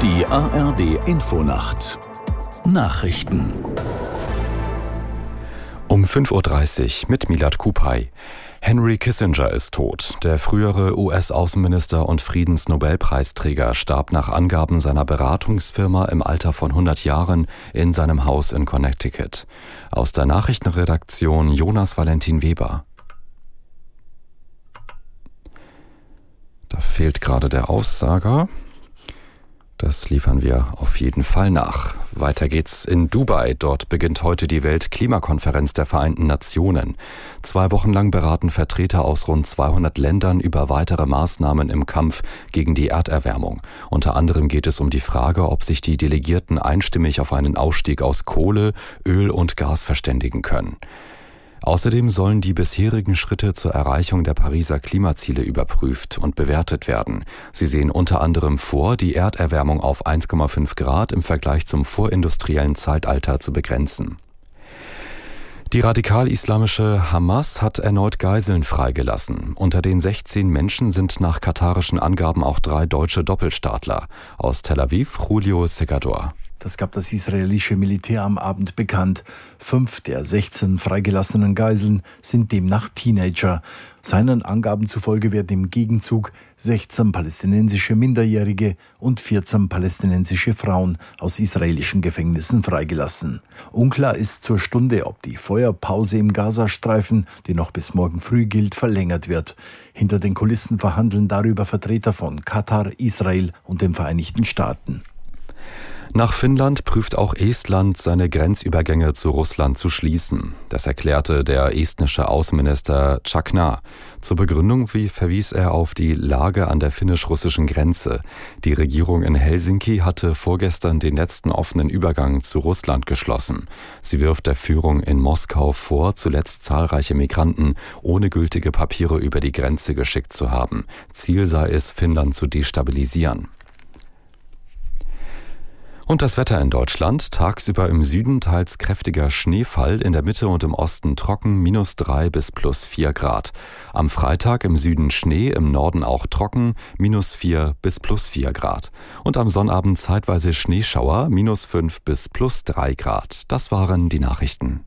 ARD Infonacht Nachrichten um 5.30 Uhr mit Milad Kupay. Henry Kissinger ist tot. Der frühere US-Außenminister und Friedensnobelpreisträger starb nach Angaben seiner Beratungsfirma im Alter von 100 Jahren in seinem Haus in Connecticut. Aus der Nachrichtenredaktion Jonas Valentin Weber. Da fehlt gerade der Aussager. Das liefern wir auf jeden Fall nach. Weiter geht's in Dubai. Dort beginnt heute die Weltklimakonferenz der Vereinten Nationen. Zwei Wochen lang beraten Vertreter aus rund 200 Ländern über weitere Maßnahmen im Kampf gegen die Erderwärmung. Unter anderem geht es um die Frage, ob sich die Delegierten einstimmig auf einen Ausstieg aus Kohle, Öl und Gas verständigen können. Außerdem sollen die bisherigen Schritte zur Erreichung der Pariser Klimaziele überprüft und bewertet werden. Sie sehen unter anderem vor, die Erderwärmung auf 1,5 Grad im Vergleich zum vorindustriellen Zeitalter zu begrenzen. Die radikal-islamische Hamas hat erneut Geiseln freigelassen. Unter den 16 Menschen sind nach katarischen Angaben auch drei deutsche Doppelstaatler. Aus Tel Aviv Julio Segador. Das gab das israelische Militär am Abend bekannt. Fünf der 16 freigelassenen Geiseln sind demnach Teenager. Seinen Angaben zufolge werden im Gegenzug 16 palästinensische Minderjährige und 14 palästinensische Frauen aus israelischen Gefängnissen freigelassen. Unklar ist zur Stunde, ob die Feuerpause im Gazastreifen, die noch bis morgen früh gilt, verlängert wird. Hinter den Kulissen verhandeln darüber Vertreter von Katar, Israel und den Vereinigten Staaten. Nach Finnland prüft auch Estland, seine Grenzübergänge zu Russland zu schließen. Das erklärte der estnische Außenminister Chakna. Zur Begründung wie verwies er auf die Lage an der finnisch-russischen Grenze. Die Regierung in Helsinki hatte vorgestern den letzten offenen Übergang zu Russland geschlossen. Sie wirft der Führung in Moskau vor, zuletzt zahlreiche Migranten ohne gültige Papiere über die Grenze geschickt zu haben. Ziel sei es, Finnland zu destabilisieren. Und das Wetter in Deutschland. Tagsüber im Süden teils kräftiger Schneefall, in der Mitte und im Osten trocken, minus drei bis plus vier Grad. Am Freitag im Süden Schnee, im Norden auch trocken, minus vier bis plus vier Grad. Und am Sonnabend zeitweise Schneeschauer, minus fünf bis plus drei Grad. Das waren die Nachrichten.